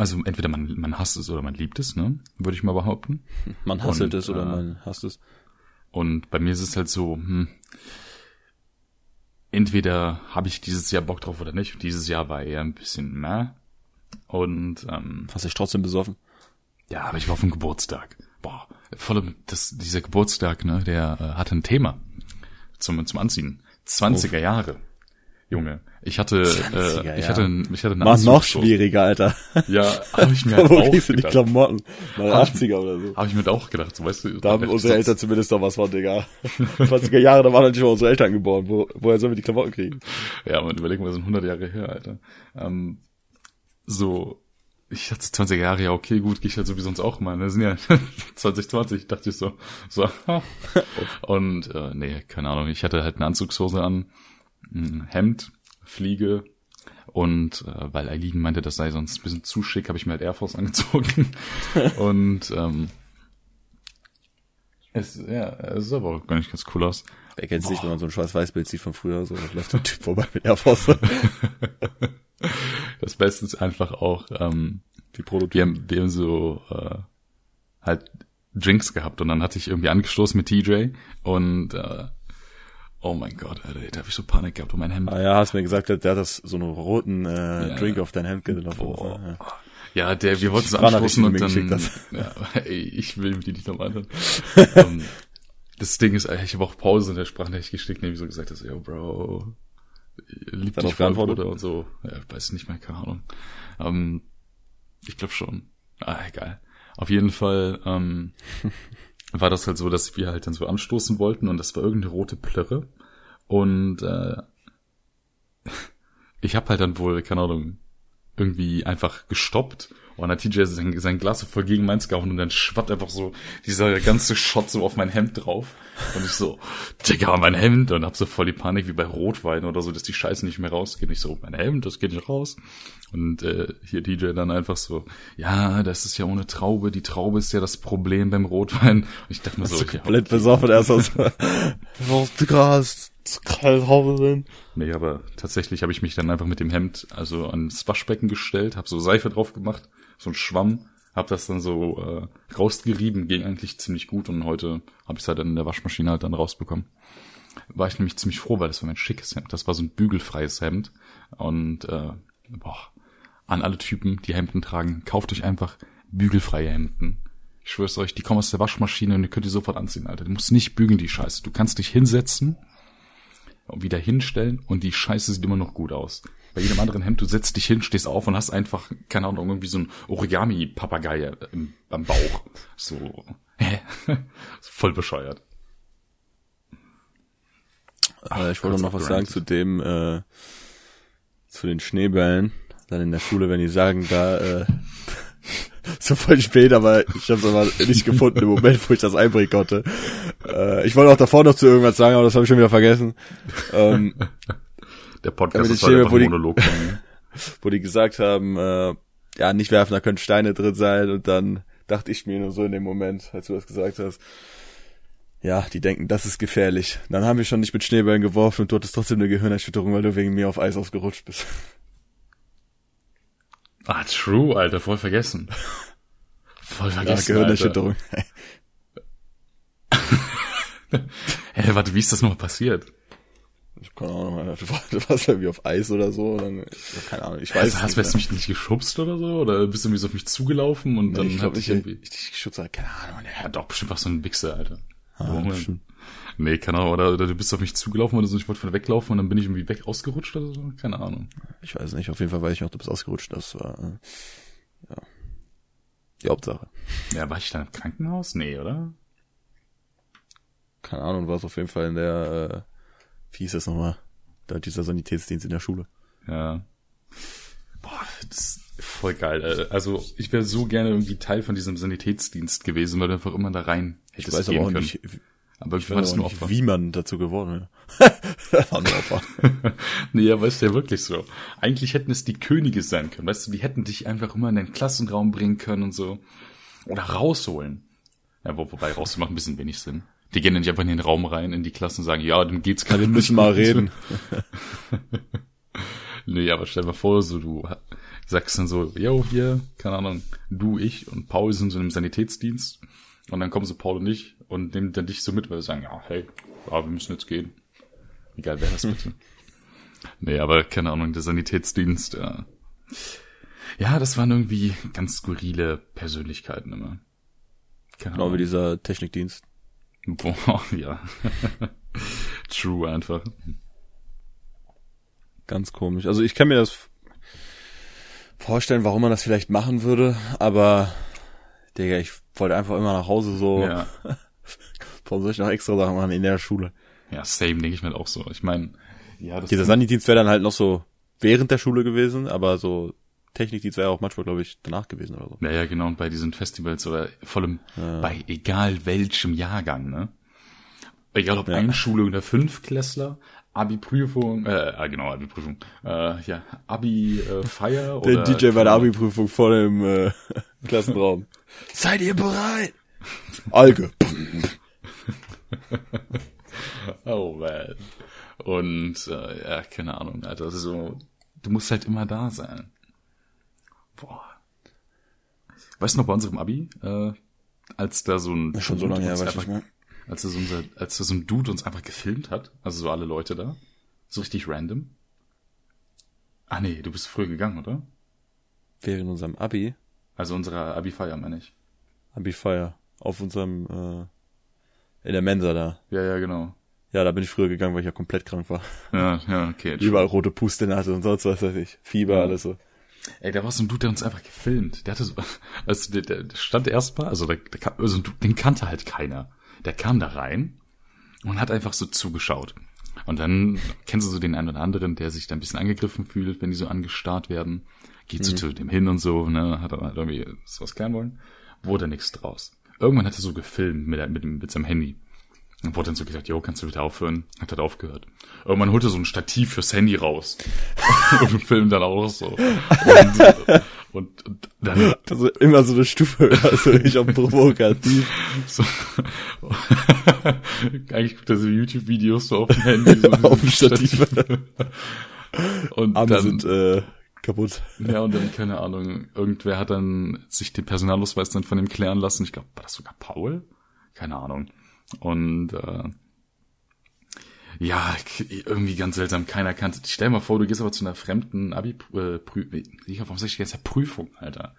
also entweder man, man hasst es oder man liebt es, ne? Würde ich mal behaupten. Man hasselt Und, es oder äh, man hasst es. Und bei mir ist es halt so, hm, entweder habe ich dieses Jahr Bock drauf oder nicht. Und dieses Jahr war eher ein bisschen mehr. Und ähm, Hast dich trotzdem besoffen? ja, aber ich war auf dem Geburtstag. Boah, vor allem das, dieser Geburtstag, ne, der äh, hatte ein Thema zum, zum Anziehen. 20er Jahre. Junge, ich hatte, 20er äh, ich Jahre. hatte, ich hatte eine War noch schwieriger, Alter. Ja, habe ich mir halt Wo auch kriegst du die. Klamotten? Ich- 80er oder so. Habe ich mir auch gedacht, so weißt du. Da haben unsere Eltern zumindest noch was von, Digga. 20er Jahre, da waren nicht mal unsere Eltern geboren. Wo, woher sollen wir die Klamotten kriegen? Ja, man überlegen wir, sind 100 Jahre her, Alter. Ähm, so, ich hatte 20 Jahre, ja, okay, gut, gehe ich halt so wie sonst auch mal. Das sind ja 2020, dachte ich so. so. Und, äh, nee, keine Ahnung, ich hatte halt eine Anzugshose an, Hemd, Fliege und äh, weil Eileen meinte, das sei sonst ein bisschen zu schick, habe ich mir halt Air Force angezogen. und, ähm, es, ja, es sah aber auch gar nicht ganz cool aus. Wer kennt's nicht, wenn man so ein Schwarz-Weiß-Bild sieht von früher, so läuft ein Typ vorbei mit Air Force. Das Beste ist einfach auch, ähm, Wie Prototyp. wir haben, wir haben so äh, halt Drinks gehabt und dann hatte ich irgendwie angestoßen mit TJ und äh, oh mein Gott, Alter, da habe ich so Panik gehabt um mein Hemd. Ah ja, hast mir gesagt, der, der hat das so einen roten äh, Ja. Drink auf dein Hemd gelaufen. Ja. Ja, der, wir wollten es anstoßen und dann, geschickt ja, ey, ich will mir die nicht nochmal anhören. ähm, das Ding ist, ich habe auch Pause in der Sprachnachricht geschickt, nämlich so gesagt, dass, yo, Bro, liebt Hat dich voll? Bruder und so. Ja, ich weiß nicht mehr, keine Ahnung. Ähm, ich glaube schon. Ah, egal. Auf jeden Fall ähm, war das halt so, dass wir halt dann so anstoßen wollten und das war irgendeine rote Plörre. Und äh, ich habe halt dann wohl, keine Ahnung, irgendwie einfach gestoppt und dann hat TJ sein, sein Glas so voll gegen meins gehauen und dann schwappt einfach so dieser ganze Shot so auf mein Hemd drauf und ich so, Digga, mein Hemd und hab so voll die Panik wie bei Rotwein oder so, dass die Scheiße nicht mehr rausgeht. Ich so, mein Hemd, das geht nicht raus. Und äh, hier TJ dann einfach so, ja, das ist ja ohne Traube, die Traube ist ja das Problem beim Rotwein. Und ich dachte mir so, So ja, komplett besoffen erst Gras, sind. Nee, aber tatsächlich habe ich mich dann einfach mit dem Hemd also ans Waschbecken gestellt, habe so Seife drauf gemacht, so ein Schwamm, habe das dann so äh, rausgerieben, ging eigentlich ziemlich gut und heute habe ich es halt dann in der Waschmaschine halt dann rausbekommen. War ich nämlich ziemlich froh, weil das war mein schickes Hemd. Das war so ein bügelfreies Hemd und äh, boah, an alle Typen, die Hemden tragen, kauft euch einfach bügelfreie Hemden. Ich schwör's euch, die kommen aus der Waschmaschine und ihr könnt die sofort anziehen, Alter. Du musst nicht bügeln, die Scheiße. Du kannst dich hinsetzen wieder hinstellen und die Scheiße sieht immer noch gut aus. Bei jedem anderen Hemd, du setzt dich hin, stehst auf und hast einfach, keine Ahnung, irgendwie so ein Origami-Papagei am Bauch. So, hä? Voll bescheuert. Äh, ich wollte noch was sagen zu dem, äh, zu den Schneebällen. Dann in der Schule, wenn die sagen, da, äh, so voll spät, aber ich habe es aber nicht gefunden im Moment, wo ich das einbringen konnte. Äh, ich wollte auch davor noch zu irgendwas sagen, aber das habe ich schon wieder vergessen. Ähm, Der Ja, Podcast ist halt einfach wo ein die- Monolog von mir. wo die gesagt haben, äh, ja, nicht werfen, da können Steine drin sein. Und dann dachte ich mir nur so in dem Moment, als du das gesagt hast, ja, die denken, das ist gefährlich. Dann haben wir schon nicht mit Schneebällen geworfen und du hattest trotzdem eine Gehirnerschütterung, weil du wegen mir auf Eis ausgerutscht bist. Ah, true, Alter, voll vergessen. Voll Ja, vergessen, Gehirnerschütterung. Hä, warte, wie ist das nochmal passiert? Keine Ahnung, Alter. du warst, du warst irgendwie auf Eis oder so. Dann, ich hab keine Ahnung, ich weiß Also, hast nicht du mich nicht geschubst oder so? Oder bist du irgendwie so auf mich zugelaufen und mehr. dann ich nicht, dich irgendwie... ich, ich schütze, keine Ahnung. Ja, doch, bestimmt was so ein Wichser, Alter. Ah, bestimmt. Nee, keine Ahnung, oder, oder du bist auf mich zugelaufen oder so, ich wollte von weglaufen und dann bin ich irgendwie weg ausgerutscht oder so, keine Ahnung. Ich weiß nicht, auf jeden Fall weiß ich noch, du bist ausgerutscht. Das war, äh, ja, die Hauptsache. Ja, war ich dann im Krankenhaus? Nee, oder? Keine Ahnung, war es auf jeden Fall in der, äh, wie hieß das nochmal? Da dieser Sanitätsdienst in der Schule. Ja. Boah, das ist voll geil. Alter. Also, ich wäre so gerne irgendwie Teil von diesem Sanitätsdienst gewesen, weil du einfach immer da rein Ich hättest weiß aber auch können. nicht, ich aber ich weiß nur nicht Opfer. wie man dazu geworden wäre. das war nur Opfer. nee, aber ist ja wirklich so. Eigentlich hätten es die Könige sein können. Weißt du, die hätten dich einfach immer in den Klassenraum bringen können und so. Oder rausholen. Ja, wo, wobei rausholen macht ein bisschen wenig Sinn. Die gehen dann nicht einfach in den Raum rein, in die Klasse und sagen, ja, dann geht's Wir gerade müssen nicht mal gut. reden. Nee, aber stell dir mal vor, so du sagst dann so, yo, hier, keine Ahnung, du, ich und Paul sind so im Sanitätsdienst. Und dann kommen so Paul und ich und nehmen dann dich so mit, weil sie sagen, ja, hey, ja, wir müssen jetzt gehen. Egal, wer das bitte. nee, aber keine Ahnung, der Sanitätsdienst, ja. Ja, das waren irgendwie ganz skurrile Persönlichkeiten immer. Keine genau Ahnung. wie dieser Technikdienst. Boah, ja. True einfach. Ganz komisch. Also ich kann mir das vorstellen, warum man das vielleicht machen würde, aber Digga, ich wollte einfach immer nach Hause so. Ja. Warum soll ich noch extra Sachen machen in der Schule? Ja, same, denke ich mir auch so. Ich meine, ja, das Dieser Sanitätsdienst wäre dann halt noch so während der Schule gewesen, aber so Technikdienst wäre auch manchmal, glaube ich, danach gewesen oder so. Ja, ja, genau. Und bei diesen Festivals oder vor allem ja. bei egal welchem Jahrgang, ne? Egal ob ja. Einschulung der Fünfklässler, Abi-Prüfung, äh, äh, genau, Abi-Prüfung, äh, ja, Abi-Feier äh, oder... Der DJ bei der Abi-Prüfung vor dem äh, Klassenraum. Seid ihr bereit? Alge. oh man. Und, äh, ja, keine Ahnung, Alter, so, du musst halt immer da sein. Boah. Weißt du noch bei unserem Abi, äh, als da so ein... Schon so lange her, weiß ich nicht mehr als da so, unser, als da so ein Dude uns einfach gefilmt hat, also so alle Leute da, so richtig random. Ah nee, du bist früher gegangen, oder? Während unserem Abi? Also unserer Abi-Feier, meine ich. Abi-Feier. Auf unserem, äh, in der Mensa da. Ja, ja, genau. Ja, da bin ich früher gegangen, weil ich ja komplett krank war. Ja, ja, okay. Überall rote Puste hatte und sonst was weiß ich. Fieber, ja. alles so. Ey, da war so ein Dude, der uns einfach gefilmt. Der hatte so, also der, der stand erstmal, also der, der, also den kannte halt keiner der kam da rein und hat einfach so zugeschaut. Und dann kennst du so den einen oder anderen, der sich da ein bisschen angegriffen fühlt, wenn die so angestarrt werden. Geht so mhm. zu dem hin und so, ne, hat er halt irgendwie was klären wollen. Wurde nichts draus. Irgendwann hat er so gefilmt mit, mit, mit seinem Handy. Und wurde dann so gesagt, jo, kannst du bitte aufhören? Hat er aufgehört. Irgendwann holte so ein Stativ fürs Handy raus. und filmt dann auch so. Und, und, und dann. Also immer so eine Stufe, also ich auch provokativ. So. Eigentlich guckt er so YouTube-Videos so auf dem Handy. So auf dem Stativ. und Arme dann, sind äh, kaputt. Ja, und dann, keine Ahnung, irgendwer hat dann sich den Personalausweis dann von ihm klären lassen. Ich glaube, war das sogar Paul? Keine Ahnung. Und äh, ja, irgendwie ganz seltsam, keiner kannte. Stell dir mal vor, du gehst aber zu einer fremden Abi äh, Prüfung, warum sag ich jetzt Prüfung, Alter.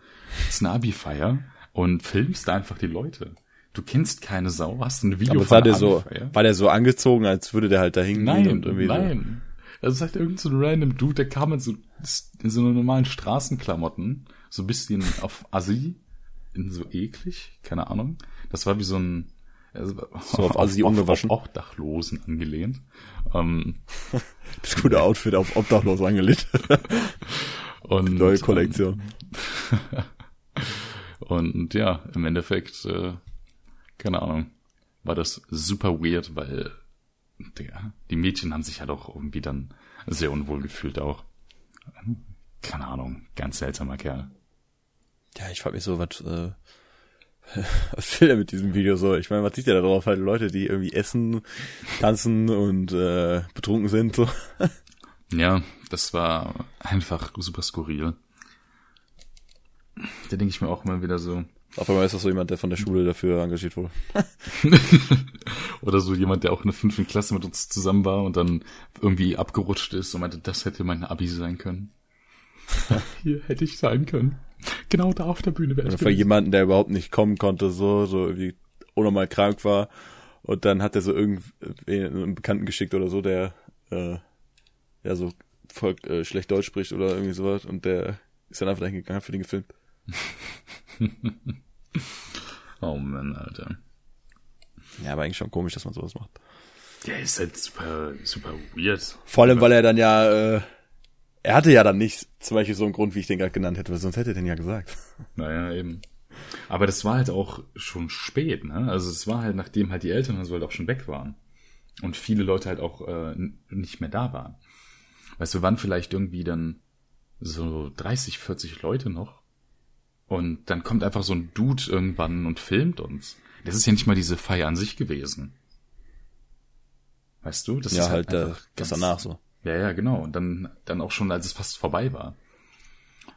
Das ist eine Abi-Feier und filmst da einfach die Leute. Du kennst keine Sau, hast ein Video aber von war der so, war der so angezogen, als würde der halt da hingehen nein, und irgendwie Nein, so. Also sagt irgend so ein random Dude, der kam in so, in so normalen Straßenklamotten, so ein bisschen auf Assi, in so eklig, keine Ahnung. Das war wie so ein also, so auf Assi ungewaschen. Auf Obdachlosen angelehnt. Ähm, das gute Outfit auf Obdachlosen angelehnt. und, Neue Kollektion. und ja, im Endeffekt, äh, keine Ahnung, war das super weird, weil der, die Mädchen haben sich halt auch irgendwie dann sehr unwohl gefühlt auch. Keine Ahnung, ganz seltsamer Kerl. Ja, ich frag mich so, was, äh, was will er mit diesem Video so? Ich meine, was sieht er da drauf? Halt Leute, die irgendwie essen, tanzen und äh, betrunken sind. So. Ja, das war einfach super skurril. Da denke ich mir auch immer wieder so. Auf einmal ist das so jemand, der von der Schule dafür engagiert wurde. Oder so jemand, der auch in der fünften Klasse mit uns zusammen war und dann irgendwie abgerutscht ist und meinte, das hätte mein Abi sein können. Hier hätte ich sein können. Genau da auf der Bühne wäre ich. Für jemanden, der überhaupt nicht kommen konnte, so, so irgendwie unnormal krank war. Und dann hat er so irgendwie einen Bekannten geschickt oder so, der äh, ja so voll äh, schlecht Deutsch spricht oder irgendwie sowas. Und der ist dann einfach dahin gegangen, für den gefilmt. oh Mann, Alter. Ja, aber eigentlich schon komisch, dass man sowas macht. Der ist halt super, super weird. Vor allem, weil er dann ja äh, er hatte ja dann nicht zum Beispiel so einen Grund, wie ich den gerade genannt hätte, weil sonst hätte er den ja gesagt. Naja, eben. Aber das war halt auch schon spät, ne? Also es war halt, nachdem halt die Eltern und so halt auch schon weg waren. Und viele Leute halt auch äh, nicht mehr da waren. Weißt du, waren vielleicht irgendwie dann so 30, 40 Leute noch. Und dann kommt einfach so ein Dude irgendwann und filmt uns. Das ist ja nicht mal diese Feier an sich gewesen. Weißt du? Das ja, ist halt, halt das danach so. Ja, ja, genau. Und dann, dann auch schon, als es fast vorbei war.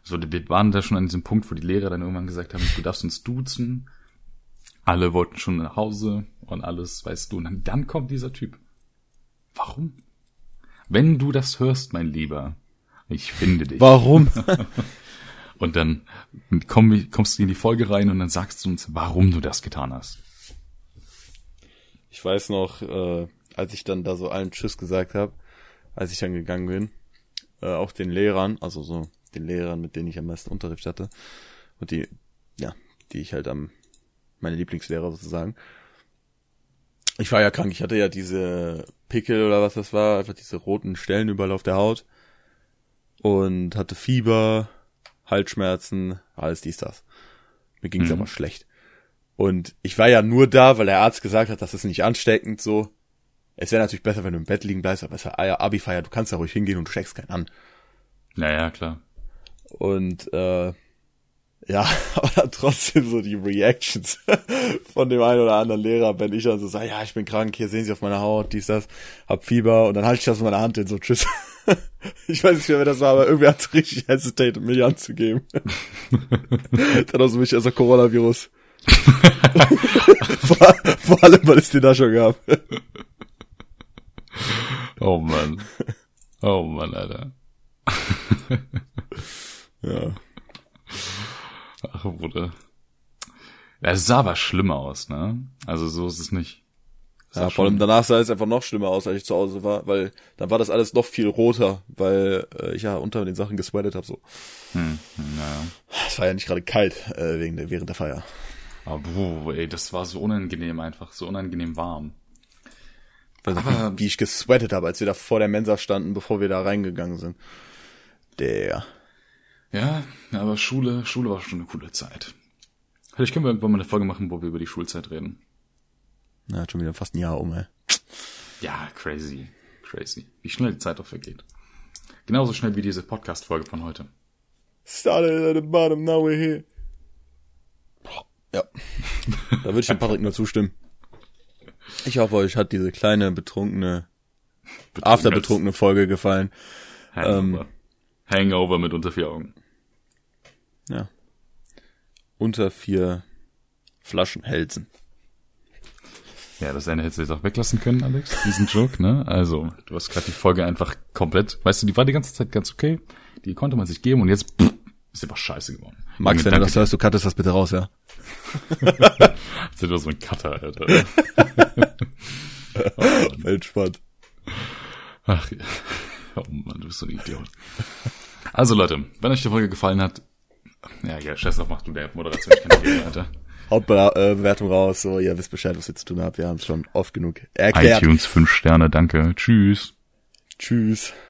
So, wir waren da schon an diesem Punkt, wo die Lehrer dann irgendwann gesagt haben, du darfst uns duzen. Alle wollten schon nach Hause und alles, weißt du. Und dann, dann kommt dieser Typ. Warum? Wenn du das hörst, mein Lieber, ich finde dich. Warum? und dann komm, kommst du in die Folge rein und dann sagst du uns, warum du das getan hast. Ich weiß noch, äh, als ich dann da so allen Tschüss gesagt habe, als ich dann gegangen bin, äh, auch den Lehrern, also so den Lehrern, mit denen ich am meisten Unterricht hatte und die, ja, die ich halt am, meine Lieblingslehrer sozusagen. Ich war ja krank, ich hatte ja diese Pickel oder was das war, einfach diese roten Stellen überall auf der Haut und hatte Fieber, Halsschmerzen, alles dies, das. Mir ging's mhm. aber schlecht. Und ich war ja nur da, weil der Arzt gesagt hat, das ist nicht ansteckend so. Es wäre natürlich besser, wenn du im Bett liegen bleibst, aber es war Abi-Feier, du kannst da ruhig hingehen und du steckst keinen an. Naja, klar. Und äh, ja, aber dann trotzdem so die Reactions von dem einen oder anderen Lehrer, wenn ich dann so sage, ja, ich bin krank, hier sehen Sie auf meiner Haut, dies, das, hab Fieber und dann halte ich das in meiner Hand in so Tschüss. ich weiß nicht mehr, wer das war, aber irgendwie hat es richtig hesitated, mich anzugeben. dann auch so mich als Coronavirus. vor, vor allem, weil es den da schon gab. oh Mann. Oh Mann, Alter. ja. Ach, Bruder. Es sah aber schlimmer aus, ne? Also so ist es nicht. Ja, vor allem danach sah es einfach noch schlimmer aus, als ich zu Hause war, weil dann war das alles noch viel roter, weil äh, ich ja unter den Sachen gesweatet habe so. Hm, naja. Es war ja nicht gerade kalt äh, wegen der, während der Feier. Aber boah, ey, das war so unangenehm einfach, so unangenehm warm. Also, Aber, wie, wie ich gesweatet habe, als wir da vor der Mensa standen, bevor wir da reingegangen sind. Der. Ja, aber Schule, Schule war schon eine coole Zeit. Vielleicht können wir irgendwann mal eine Folge machen, wo wir über die Schulzeit reden. Na, hat schon wieder fast ein Jahr um, ey. Ja, crazy. Crazy. Wie schnell die Zeit auch vergeht. Genauso schnell wie diese Podcast-Folge von heute. Started at the bottom, now we're here. Ja. da würde ich dem Patrick nur zustimmen. Ich hoffe, euch hat diese kleine betrunkene, after-betrunkene Folge gefallen. Hangover. Ähm, Hangover mit unter vier Augen. Ja. Unter vier Flaschen Hälsen. Ja, das eine hättest du jetzt auch weglassen können, Alex, diesen Joke, ne? Also, du hast gerade die Folge einfach komplett, weißt du, die war die ganze Zeit ganz okay, die konnte man sich geben und jetzt pff, ist einfach scheiße geworden. Max, wenn du das hörst, du cuttest das bitte raus, ja? das ist doch so ein Cutter, Alter. oh, Entspannt. Ach ja. Oh Mann, du bist so ein Idiot. Also Leute, wenn euch die Folge gefallen hat, ja, ja, scheiß drauf, mach du der Moderation, ich kann nicht geben, Alter. Hauptbewertung raus, so, ihr wisst Bescheid, was ihr zu tun habt, wir haben es schon oft genug erklärt. iTunes 5 Sterne, danke, tschüss. Tschüss.